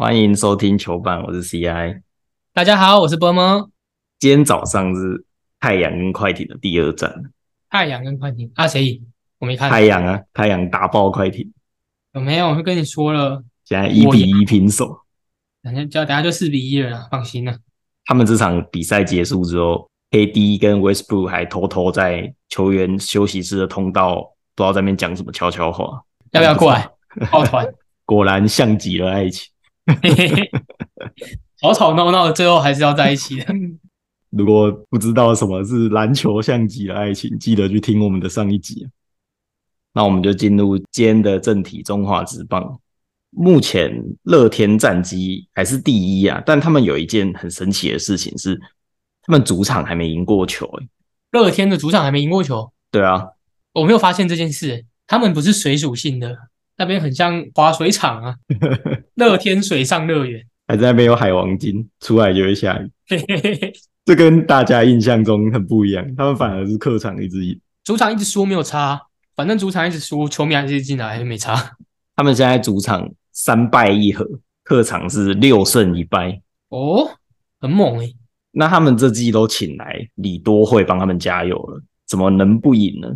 欢迎收听球板，我是 CI。大家好，我是波波。今天早上是太阳跟快艇的第二战，太阳跟快艇啊，谁赢？我没看。太阳啊，太阳打爆快艇，有没有？我跟你说了，现在一比一平手。等下就等下就四比一了，放心了。他们这场比赛结束之后，KD 跟 Westbrook 还偷偷在球员休息室的通道，不知道在那边讲什么悄悄话。要不要过来 抱团？果然像极了爱情。吵吵闹闹，最后还是要在一起的。如果不知道什么是篮球像极了爱情，记得去听我们的上一集。那我们就进入今天的正题——中华职棒。目前乐天战绩还是第一啊，但他们有一件很神奇的事情是，他们主场还没赢过球。乐天的主场还没赢过球？对啊，我没有发现这件事。他们不是水属性的，那边很像滑水场啊。乐天水上乐园，还在那边有海王金，出来就会下雨。这跟大家印象中很不一样，他们反而是客场一直赢，主场一直输没有差，反正主场一直输，球迷还是进来，没差。他们现在主场三败一和，客场是六胜一败。哦，很猛诶。那他们这季都请来李多惠帮他们加油了，怎么能不赢呢？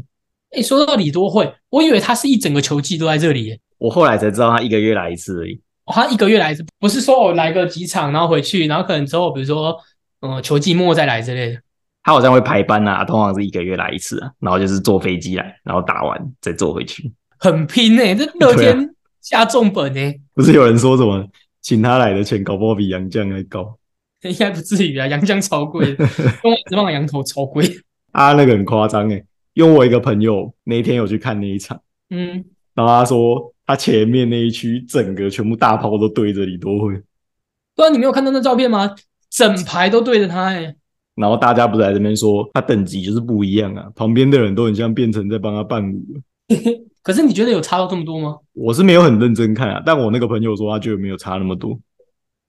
哎，说到李多惠，我以为他是一整个球季都在这里，我后来才知道他一个月来一次而已。哦，他一个月来一次，不是说我来个几场，然后回去，然后可能之后比如说。嗯，球季末再来之类的，他好像会排班啊，通常是一个月来一次啊，然后就是坐飞机来，然后打完再坐回去，很拼呢。这乐天下重本呢，不是有人说什么请他来的钱搞不好比杨绛还高？应该不至于啊，杨绛 超贵，中职棒羊头超贵啊，那个很夸张哎。因为我一个朋友那一天有去看那一场，嗯，然后他说他前面那一区整个全部大炮都对着李多惠，对啊，你没有看到那照片吗？整排都对着他哎，然后大家不是在这边说他等级就是不一样啊，旁边的人都很像变成在帮他伴舞。可是你觉得有差到这么多吗？我是没有很认真看啊，但我那个朋友说他觉得没有差那么多。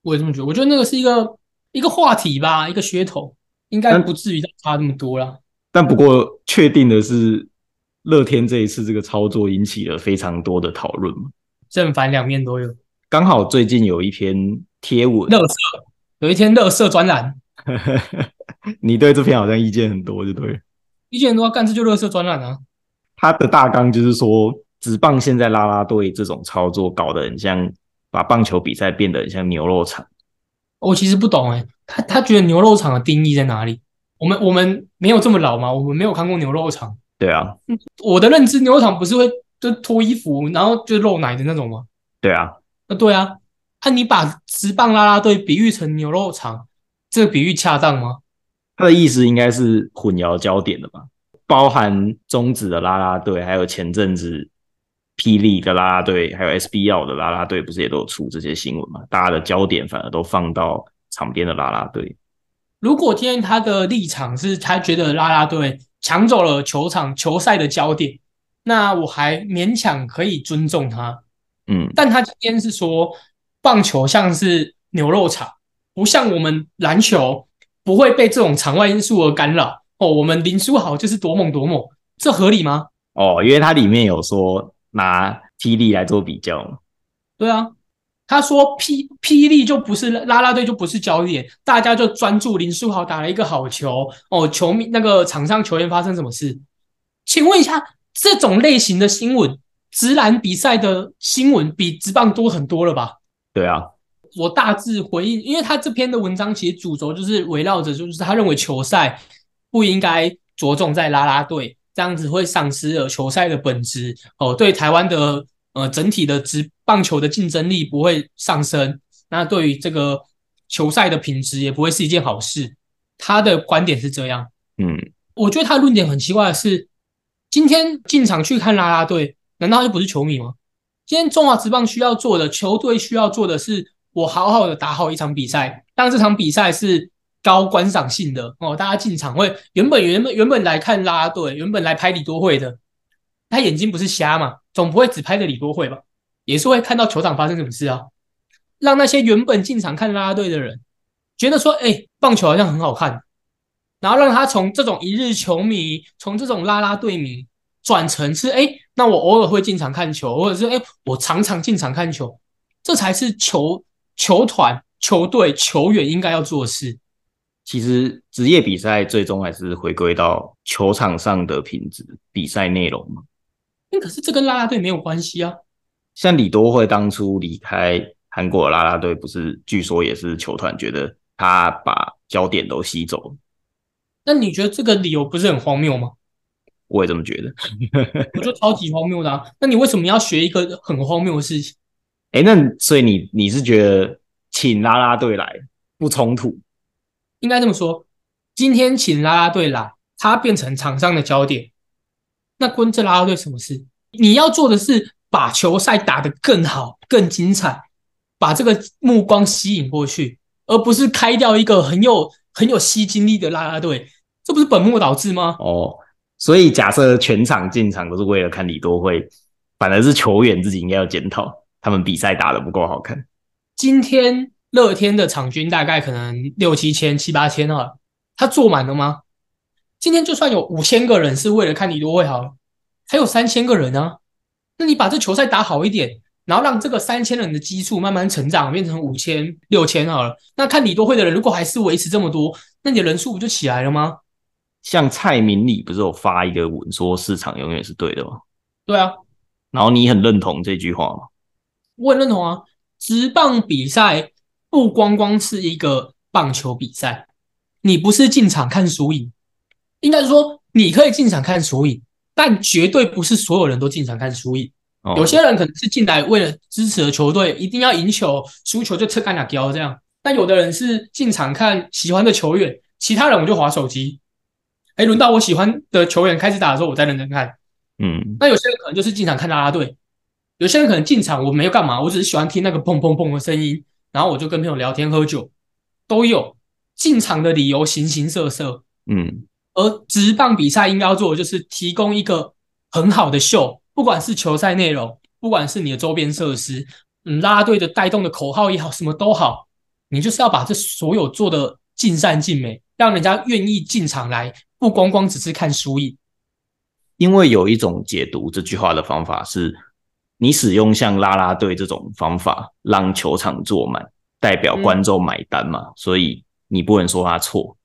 我也这么觉得，我觉得那个是一个一个话题吧，一个噱头，应该不至于差那么多啦。但不过确定的是，乐天这一次这个操作引起了非常多的讨论，正反两面都有。刚好最近有一篇贴文，乐色。有一天，乐色专栏，你对这篇好像意见很多，就对。意见很多，干这就乐色专栏啊。他的大纲就是说，职棒现在拉拉队这种操作搞得很像，把棒球比赛变得很像牛肉场。我其实不懂哎，他他觉得牛肉场的定义在哪里？我们我们没有这么老吗？我们没有看过牛肉场。对啊，我的认知，牛肉场不是会就脱衣服，然后就露奶的那种吗？对啊，那对啊。啊你把直棒拉拉队比喻成牛肉场，这个比喻恰当吗？他的意思应该是混淆焦点的吧？包含中指的拉拉队，还有前阵子霹雳的拉拉队，还有 SBL 的拉拉队，不是也都有出这些新闻吗？大家的焦点反而都放到场边的拉拉队。如果今天他的立场是他觉得拉拉队抢走了球场球赛的焦点，那我还勉强可以尊重他。嗯，但他今天是说。棒球像是牛肉场，不像我们篮球不会被这种场外因素而干扰哦。我们林书豪就是多猛多猛，这合理吗？哦，因为它里面有说拿霹雳来做比较。对啊，他说霹霹雳就不是拉拉队就不是焦点，大家就专注林书豪打了一个好球哦。球迷那个场上球员发生什么事？请问一下，这种类型的新闻，直男比赛的新闻比直棒多很多了吧？对啊，我大致回应，因为他这篇的文章其实主轴就是围绕着，就是他认为球赛不应该着重在拉拉队，这样子会丧失了球赛的本质哦，对台湾的呃整体的职棒球的竞争力不会上升，那对于这个球赛的品质也不会是一件好事。他的观点是这样，嗯，我觉得他的论点很奇怪的是，今天进场去看拉拉队，难道他就不是球迷吗？今天中华职棒需要做的，球队需要做的是，我好好的打好一场比赛。当这场比赛是高观赏性的哦，大家进场会原本原本原本来看拉拉队，原本来拍李多会的，他眼睛不是瞎嘛，总不会只拍着李多惠吧？也是会看到球场发生什么事啊，让那些原本进场看拉拉队的人觉得说，哎，棒球好像很好看，然后让他从这种一日球迷，从这种拉拉队迷。转成是哎，那我偶尔会进场看球，或者是哎，我常常进场看球，这才是球球团、球队、球员应该要做的事。其实职业比赛最终还是回归到球场上的品质、比赛内容嘛。那可是这跟啦啦队没有关系啊。像李多惠当初离开韩国啦啦队，不是据说也是球团觉得他把焦点都吸走了。那你觉得这个理由不是很荒谬吗？我也这么觉得。我觉得超级荒谬的啊！那你为什么要学一个很荒谬的事情？哎，那所以你你是觉得请拉拉队来不冲突？应该这么说，今天请拉拉队来，他变成场上的焦点，那关这啦啦队什么事？你要做的是把球赛打得更好、更精彩，把这个目光吸引过去，而不是开掉一个很有很有吸金力的啦啦队，这不是本末倒置吗？哦，所以假设全场进场都是为了看李多惠，反而是球员自己应该要检讨，他们比赛打得不够好看。今天乐天的场均大概可能六七千、七八千啊，他坐满了吗？今天就算有五千个人是为了看李多惠好了，还有三千个人啊。那你把这球赛打好一点，然后让这个三千人的基数慢慢成长，变成五千、六千好了。那看李多惠的人如果还是维持这么多，那你的人数不就起来了吗？像蔡明礼不是有发一个文说市场永远是对的吗？对啊，然后你很认同这句话吗？我很认同啊。职棒比赛不光光是一个棒球比赛，你不是进场看输赢，应该是说你可以进场看输赢，但绝对不是所有人都进场看输赢。哦有些人可能是进来为了支持的球队，一定要赢球，输球就吃干俩胶这样。但有的人是进场看喜欢的球员，其他人我就划手机。哎，轮到我喜欢的球员开始打的时候，我再认真看。嗯，那有些人可能就是进场看啦啦队，有些人可能进场我没有干嘛，我只是喜欢听那个砰砰砰的声音，然后我就跟朋友聊天喝酒，都有。进场的理由形形色色，嗯，而直棒比赛应该要做的就是提供一个很好的秀，不管是球赛内容，不管是你的周边设施，嗯，啦啦队的带动的口号也好，什么都好，你就是要把这所有做的尽善尽美，让人家愿意进场来，不光光只是看输赢。因为有一种解读这句话的方法是，你使用像啦啦队这种方法让球场坐满，代表观众买单嘛，所以你不能说他错。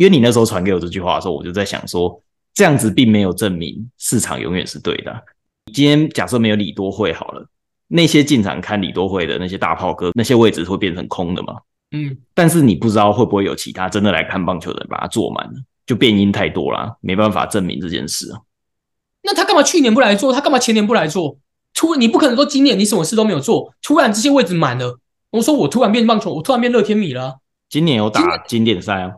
因为你那时候传给我这句话的时候，我就在想说，这样子并没有证明市场永远是对的。今天假设没有李多惠好了，那些进场看李多惠的那些大炮哥，那些位置会变成空的嘛？嗯，但是你不知道会不会有其他真的来看棒球的人把它坐满了，就变因太多啦，没办法证明这件事啊。那他干嘛去年不来做？他干嘛前年不来做？突你不可能说今年你什么事都没有做，突然这些位置满了。我说我突然变棒球，我突然变乐天米了啊、今年有打经典赛啊，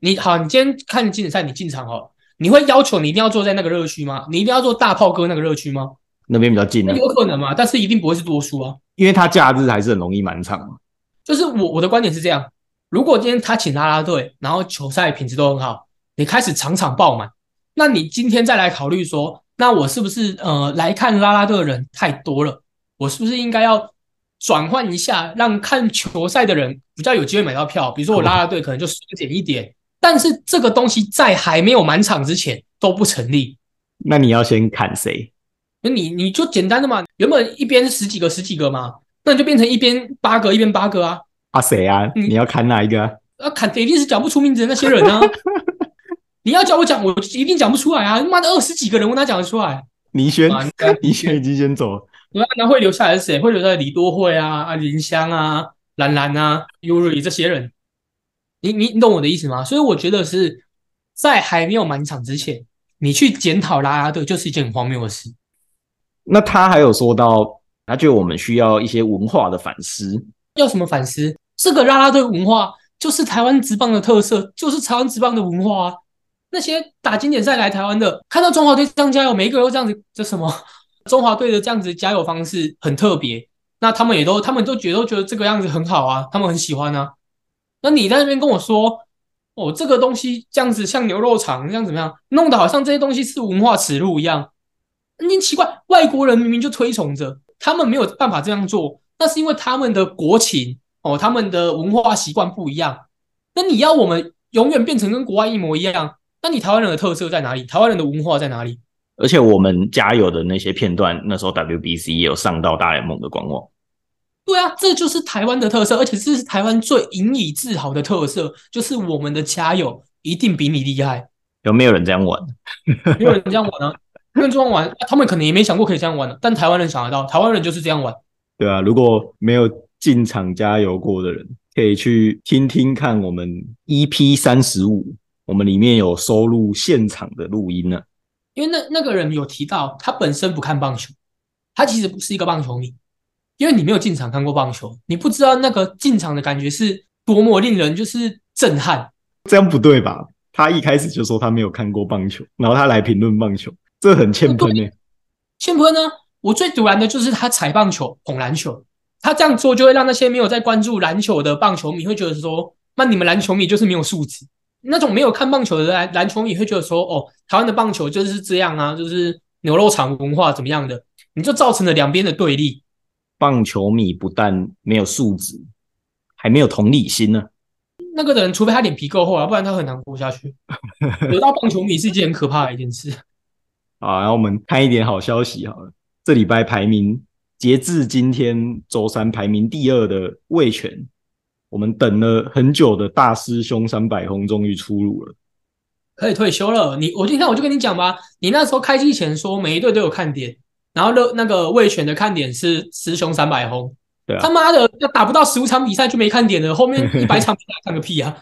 你好，你今天看经典赛，你进场哦，你会要求你一定要坐在那个热区吗？你一定要坐大炮哥那个热区吗？那边比较近那啊，有可能嘛，但是一定不会是多数啊。因为他假日还是很容易满场嘛。就是我我的观点是这样：如果今天他请啦啦队，然后球赛品质都很好，你开始场场爆满，那你今天再来考虑说，那我是不是呃来看啦啦队的人太多了？我是不是应该要转换一下，让看球赛的人比较有机会买到票？比如说我啦啦队可能就缩减一点，但是这个东西在还没有满场之前都不成立。那你要先砍谁？那你你就简单的嘛，原本一边十几个十几个嘛，那你就变成一边八个一边八个啊。啊谁啊？嗯你要砍哪一个啊？啊，砍一定是讲不出名字的那些人啊！你要叫我讲，我一定讲不出来啊！妈的，二十几个人，我哪讲得出来？倪轩倪轩已经先走了。那那会留下来是谁？会留下来李多惠啊、啊林香啊、兰兰啊、Yuri 这些人。你你你懂我的意思吗？所以我觉得是在还没有满场之前，你去检讨啦啦队就是一件很荒谬的事。那他还有说到，他觉得我们需要一些文化的反思。要什么反思？这个啦啦队文化就是台湾职棒的特色，就是台湾职棒的文化啊。那些打经典赛来台湾的，看到中华队这样加油，每一个都这样子，这什么 中华队的这样子加油方式很特别。那他们也都，他们都觉得都觉得这个样子很好啊，他们很喜欢啊。那你在那边跟我说，哦，这个东西这样子像牛肉肠这样怎么样，弄得好像这些东西是文化耻辱一样。你奇怪，外国人明明就推崇着，他们没有办法这样做，那是因为他们的国情哦，他们的文化习惯不一样。那你要我们永远变成跟国外一模一样，那你台湾人的特色在哪里？台湾人的文化在哪里？而且我们加油的那些片段，那时候 WBC 也有上到大联盟的官网。对啊，这就是台湾的特色，而且这是台湾最引以自豪的特色，就是我们的加油一定比你厉害。有没有人这样玩？没有人这样玩啊，没有人这样玩，他们可能也没想过可以这样玩的，但台湾人想得到，台湾人就是这样玩。对啊，如果没有进场加油过的人，可以去听听看我们 EP 三十五，我们里面有收录现场的录音呢。因为那那个人有提到，他本身不看棒球，他其实不是一个棒球迷，因为你没有进场看过棒球，你不知道那个进场的感觉是多么令人就是震撼。这样不对吧？他一开始就说他没有看过棒球，然后他来评论棒球，这很欠喷呢、欠喷呢，我最堵然的就是他踩棒球、捧篮球，他这样做就会让那些没有在关注篮球的棒球迷会觉得说，那你们篮球迷就是没有素质。那种没有看棒球的篮篮球迷会觉得说，哦，台湾的棒球就是这样啊，就是牛肉场文化怎么样的，你就造成了两边的对立。棒球迷不但没有素质，还没有同理心呢。那个人，除非他脸皮够厚啊，不然他很难活下去。得到棒球迷是一件很可怕的一件事。啊，然后我们看一点好消息好了。这礼拜排名截至今天周三排名第二的魏权，我们等了很久的大师兄三百轰终于出炉了。可以退休了。你我今天我就跟你讲吧，你那时候开机前说每一队都有看点，然后那那个魏权的看点是师兄三百轰。对啊他妈的，要打不到十五场比赛就没看点了，后面一百场比赛看个屁啊！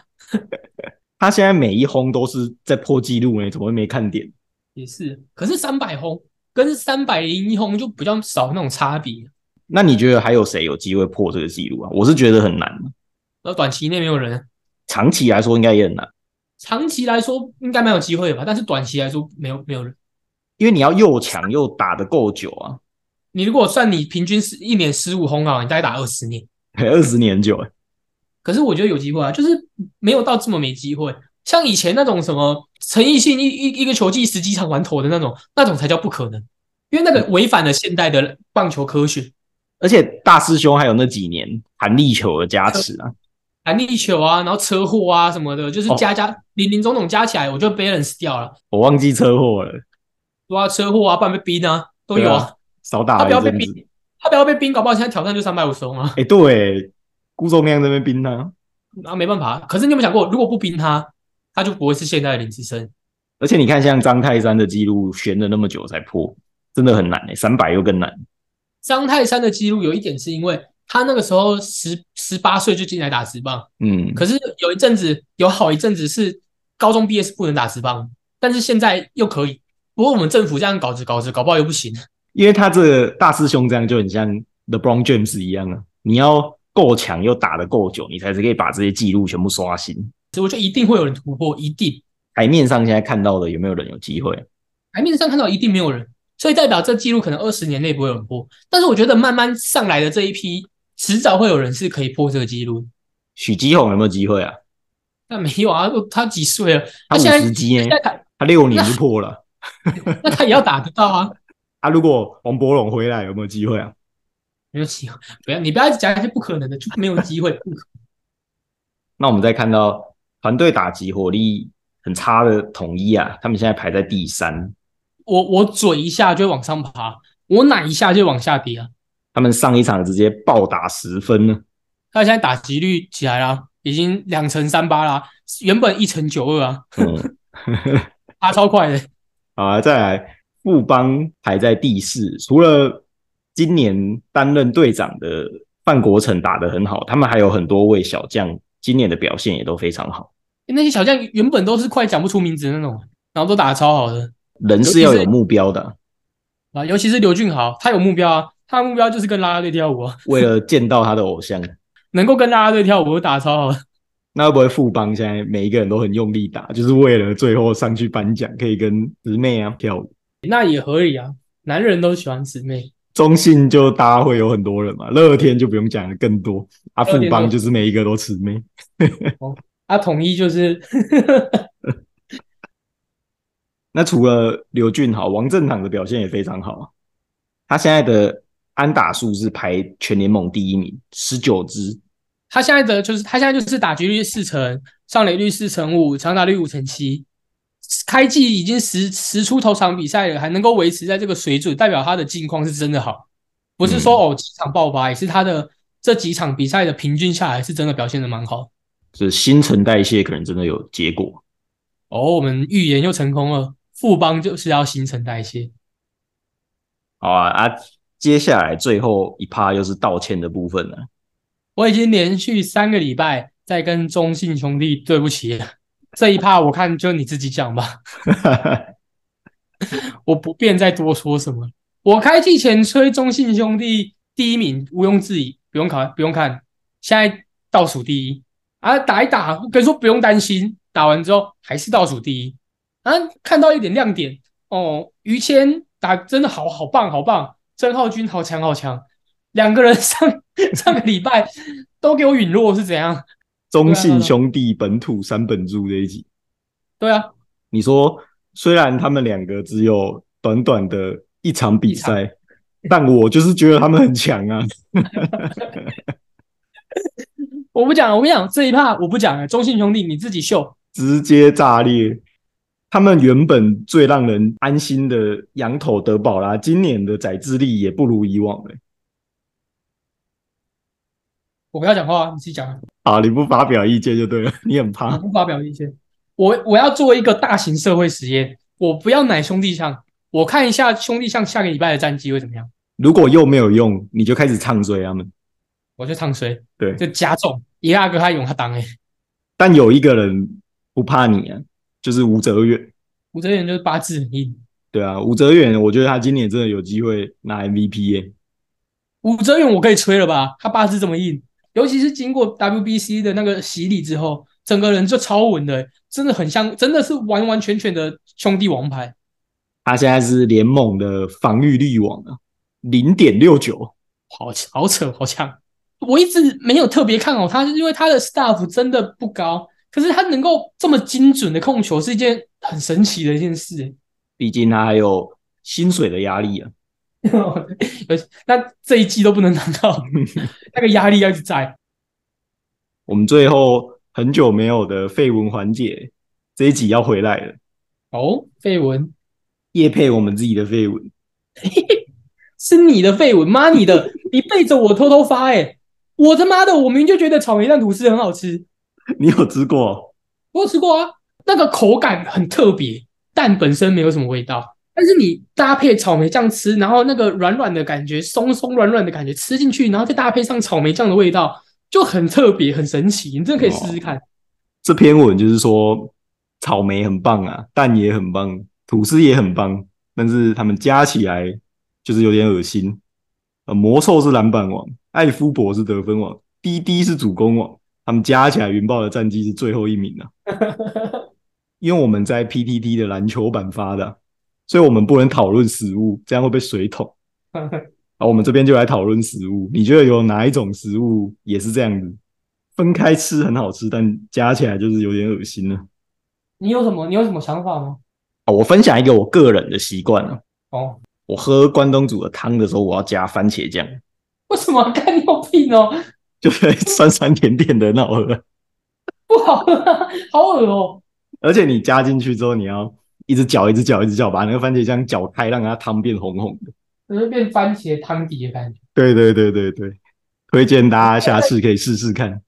他现在每一轰都是在破纪录呢，怎么会没看点？也是，可是三百轰跟三百零一轰就比较少那种差别。那你觉得还有谁有机会破这个纪录啊？我是觉得很难，那短期内没有人，长期来说应该也很难，长期来说应该蛮有机会吧，但是短期来说没有没有人。因为你要又强又打得够久啊，你如果算你平均是一年十五轰啊，你大概打二十年。二十年久哎。可是我觉得有机会啊，就是没有到这么没机会。像以前那种什么陈奕迅一一一个球季十几场完投的那种，那种才叫不可能，因为那个违反了现代的棒球科学。而且大师兄还有那几年弹力球的加持啊，弹力球啊，然后车祸啊什么的，就是加加零零总总加起来，我就 balance 掉了。我忘记车祸了，对啊，车祸啊，不然被冰啊，都有啊。少打他不要被。冰，他不要被冰，搞不好现在挑战就三百五十公啊。哎、对，顾仲亮这边冰他，啊，没办法。可是你有没有想过，如果不冰他，他就不会是现在的林志升。而且你看像张泰山的记录悬了那么久才破，真的很难哎、三百又更难。张泰山的记录有一点是因为他那个时候十十八岁就进来打直棒，嗯，可是有一阵子有好一阵子是高中毕业是不能打直棒，但是现在又可以。不过我们政府这样搞着搞着，搞不好又不行。因为他这个大师兄这样就很像 LeBron James 一样啊，你要够强又打得够久，你才是可以把这些记录全部刷新。所以我觉得一定会有人突破，一定台面上现在看到的有没有人有机会？台面上看到一定没有人，所以代表这记录可能二十年内不会有人破。但是我觉得慢慢上来的这一批，迟早会有人是可以破这个记录。许基宏有没有机会啊？但没有啊，他几岁了？他五十级呢现在，他他六年就破了。那他也要打得到啊。啊，如果王柏荣回来有没有机会啊？没有机会，不要你不要讲一些不可能的，就没有机会。不 可那我们再看到团队打击火力很差的统一啊，他们现在排在第三，我我嘴一下就往上爬，我奶一下就往下跌啊。他们上一场直接暴打十分呢。他现在打击率起来啦，已经两成三八啦，原本一成九二啊，嗯，爬超快的。好啊，再来富邦排在第四，除了今年担任队长的范国成打得很好，他们还有很多位小将，今年的表现也都非常好。那些小将原本都是快讲不出名字的那种，然后都打得超好的人是要有目标的，啊，尤其是刘俊豪，他有目标啊，他的目标就是跟啦啦队跳舞啊，为了见到他的偶像。能够跟啦啦队跳舞都打得超好的。那会不会富邦现在每一个人都很用力打，就是为了最后上去颁奖，可以跟姊妹啊跳舞？那也合理啊，男人都喜欢姊妹。中信就大家会有很多人嘛，乐天就不用讲的更多，啊，富邦就是每一个都姊妹。啊，统一就是 那除了刘俊豪，王正堂的表现也非常好啊，他现在的安打数是排全联盟第一名，十九支。他现在的就是他现在就是打击率四成，上垒率四成五，长打率五成七，开季已经十十出头场比赛了，还能够维持在这个水准，代表他的近况是真的好，不是说、哦几场爆发，也是他的这几场比赛的平均下来是真的表现的蛮好。是新陈代谢可能真的有结果。哦，我们预言又成功了，富邦就是要新陈代谢。好啊啊！接下来最后一趴又是道歉的部分了。我已经连续三个礼拜在跟中信兄弟对不起了，这一趴我看就你自己讲吧，我不便再多说什么。我开季前吹中信兄弟第一名，毋庸置疑，不用考，不用看，现在倒数第一啊！打一打，跟你说不用担心，打完之后还是倒数第一啊！看到一点亮点哦，于谦打真的好好棒，好棒。曾浩君好强好强，两个人上 上个礼拜都给我陨落是怎样？中信兄弟本土三本柱这一集，对啊，你说虽然他们两个只有短短的一场比赛，但我就是觉得他们很强啊。我不讲，我跟你讲这一趴我不讲了。中信兄弟你自己秀，直接炸裂。他们原本最让人安心的羊头德保拉，今年的载智力也不如以往了。我不要讲话，你自己讲。啊，你不发表意见就对了。你很怕？不发表意见。我我要做一个大型社会实验，我不要奶兄弟象，我看一下兄弟象下个礼拜的战绩会怎么样。如果又没有用，你就开始唱衰他们。我就唱衰，对，就加重。一阿哥他用他当哎，但有一个人不怕你啊。就是吴泽远，吴泽远就是八字很硬。对啊，吴泽远，我觉得他今年真的有机会拿 MVP 耶。吴泽远，我可以吹了吧？他八字这么硬，尤其是经过 WBC 的那个洗礼之后，整个人就超稳的，真的很像，真的是完完全全的兄弟王牌。他现在是联盟的防御力王啊，零点六九，好好扯，好强。我一直没有特别看好他，是因为他的 staff 真的不高。可是他能够这么精准的控球，是一件很神奇的一件事。毕竟他还有薪水的压力啊。那这一季都不能拿到，那个压力要一直在。我们最后很久没有的绯闻环节，这一集要回来了。哦，绯闻，叶配我们自己的绯闻，是你的绯闻吗？你的，你背着我偷偷发，哎，我他妈的，我明明就觉得草莓蛋吐司很好吃。你有吃过？我有吃过啊，那个口感很特别，蛋本身没有什么味道，但是你搭配草莓酱吃，然后那个软软的感觉，松松软软的感觉，吃进去，然后再搭配上草莓酱的味道，就很特别，很神奇。你真的可以试试看。这篇文就是说，草莓很棒啊，蛋也很棒，吐司也很棒，但是他们加起来就是有点恶心。呃，魔兽是篮板王，艾夫伯是得分王，滴滴是主攻王。他们加起来，云豹的战绩是最后一名啊！因为我们在 PTT 的篮球版发的，所以我们不能讨论食物，这样会被水桶。好，我们这边就来讨论食物。你觉得有哪一种食物也是这样子？分开吃很好吃，但加起来就是有点恶心呢？你有什么？你有什么想法吗？啊，我分享一个我个人的习惯啊。哦，我喝关东煮的汤的时候，我要加番茄酱。为什么？干你有病哦！就是酸酸甜甜的，那好喝，不好喝，好恶哦！而且你加进去之后，你要一直搅，一直搅，一直搅，把那个番茄酱搅开，让它汤变红红的，就是变番茄汤底的感觉。对对对对对，推荐大家下次可以试试看。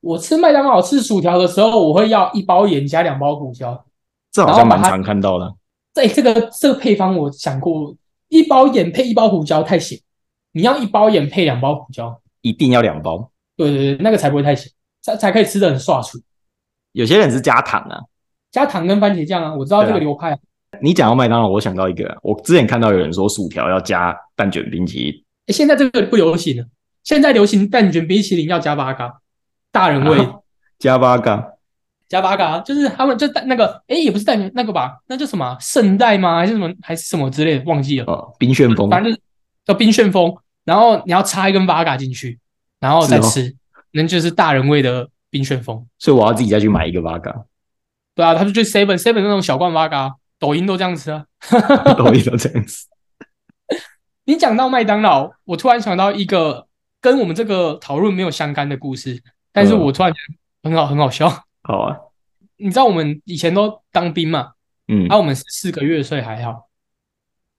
我吃麦当劳吃薯条的时候，我会要一包盐加两包胡椒，这好像蛮常看到的。对，这个这个配方我想过，一包盐配一包胡椒太咸，你要一包盐配两包胡椒。一定要两包，对对对，那个才不会太咸，才才可以吃的很刷出。有些人是加糖啊，加糖跟番茄酱啊，我知道这个流派。你讲到麦当劳，我想到一个，我之前看到有人说薯条要加蛋卷冰淇淋，现在这个不流行了，现在流行蛋卷冰淇淋要加八嘎，大人味，加八嘎，加八嘎，就是他们就蛋那个，哎，也不是蛋卷那个吧，那叫什么圣代吗？还是什么还是什么之类的，忘记了。哦，冰旋风，反正叫冰旋风。然后你要插一根八嘎进去，然后再吃，那就是大人味的冰旋风。所以我要自己再去买一个八嘎。对啊，他就去 seven seven 那种小罐 v 嘎，抖音都这样吃啊。抖音都这样吃。你讲到麦当劳，我突然想到一个跟我们这个讨论没有相干的故事，但是我突然很好，很好笑。好啊，你知道我们以前都当兵嘛？嗯，啊，我们四个月，所以还好。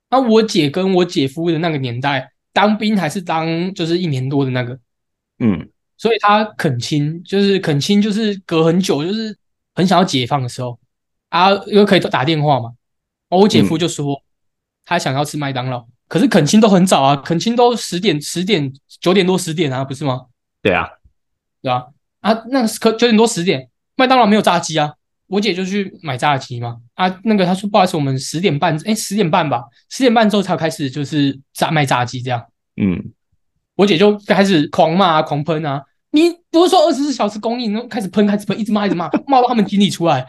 那我姐跟我姐夫的那个年代。当兵还是当就是一年多的那个，嗯所以他恳亲，就是恳亲，就是隔很久，就是很想要解放的时候啊，因为可以打电话嘛。哦，我姐夫就说他想要吃麦当劳，可是肯亲都很早啊，肯亲都十点、十点、九点多、十点啊，不是吗？对啊，对啊？啊，那可九点多十点，麦当劳没有炸鸡啊，我姐就去买炸鸡嘛。啊，那个他说不好意思，我们十点半，哎，十点半吧，十点半之后才开始就是炸卖炸鸡这样。嗯，我姐就开始狂骂啊，狂喷啊！你不是说二十四小时供应，然后开始喷，开始喷，一直骂，一直骂，骂到他们经理出来。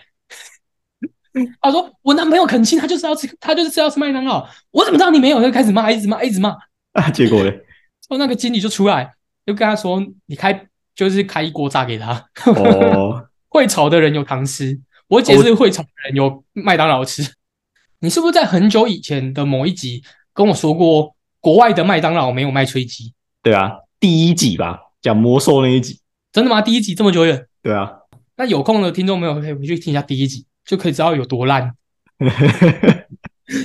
他说：“我男朋友肯亲，他就是要吃，他就是要吃麦当劳。我怎么知道你没有？”就开始骂，一直骂，一直骂。啊，结果嘞，后那个经理就出来，就跟他说：“你开就是开一锅炸给他。哦，会炒的人有糖吃，我姐是会炒的人有麦当劳吃。你是不是在很久以前的某一集跟我说过，国外的麦当劳没有卖吹鸡？对啊，第一集吧，讲魔兽那一集，真的吗？第一集这么久远？对啊，那有空的听众朋友可以回去听一下第一集，就可以知道有多烂。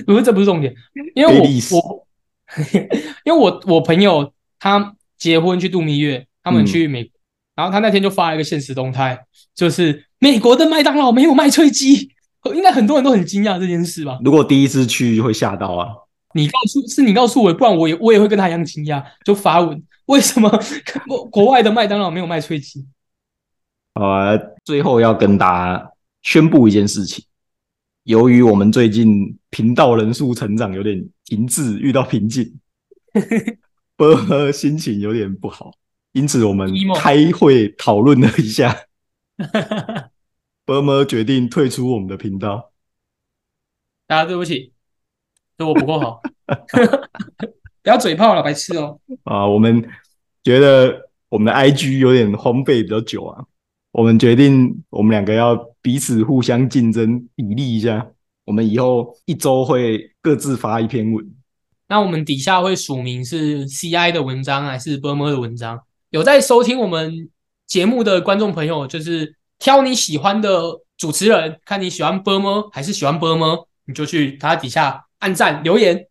不是，这不是重点，因为我我 因为我我朋友他结婚去度蜜月，他们嗯去美国，然后他那天就发了一个现实动态，就是美国的麦当劳没有卖脆鸡，应该很多人都很惊讶这件事吧？如果第一次去会吓到啊，你告诉是你告诉我，不然我也我也会跟他一样惊讶，就发文为什么？国国外的麦当劳没有卖脆鸡？好啊，最后要跟大家宣布一件事情，由于我们最近频道人数成长有点停滞，遇到瓶颈，波波心情有点不好，因此我们开会讨论了一下，波波决定退出我们的频道。大家对不起，是我不够好，不要嘴炮了，白痴哦。啊，我们觉得我们的 IG 有点荒废比较久啊，我们决定我们两个要彼此互相竞争，砥砺一下。我们以后一周会各自发一篇文，那我们底下会署名是 CI 的文章还是 r m 的文章。有在收听我们节目的观众朋友，就是挑你喜欢的主持人，看你喜欢 r m 还是喜欢 r m 你就去他底下按赞留言，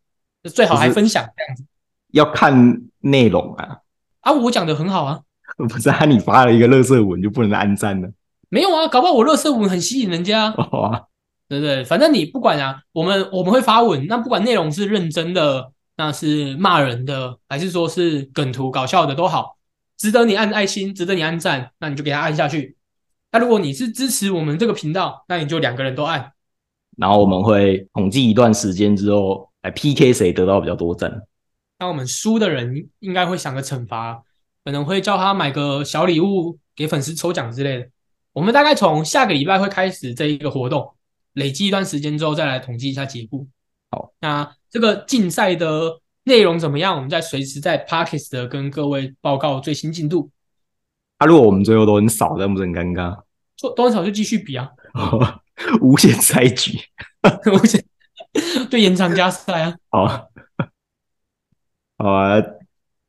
最好还分享这样子。要看内容啊，啊，我讲的很好啊，不是啊，你发了一个乐色文就不能按赞了，没有啊，搞不好我乐色文很吸引人家啊。好啊，对不对？反正你不管啊，我们我们会发文，那不管内容是认真的，那是骂人的，还是说是梗图搞笑的都好，值得你按爱心，值得你按赞，那你就给他按下去。那如果你是支持我们这个频道，那你就两个人都按。然后我们会统计一段时间之后来 PK 谁得到比较多赞。那我们输的人应该会想个惩罚，可能会叫他买个小礼物给粉丝抽奖之类的。我们大概从下个礼拜会开始这一个活动，累积一段时间之后再来统计一下结果。好，那这个竞赛的内容怎么样？我们再随时在 Parkes 的跟各位报告最新进度。啊，如果我们最后都很少，那不是很尴尬？做多少就继续比啊，无限赛局，无限 对延长加赛啊。好，好啊，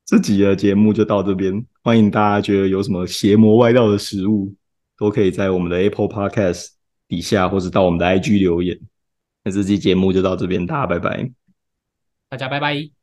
这集的节目就到这边。欢迎大家觉得有什么邪魔外道的食物，都可以在我们的 Apple Podcast 底下，或是到我们的 IG 留言。那这期节目就到这边，大家拜拜。大家拜拜。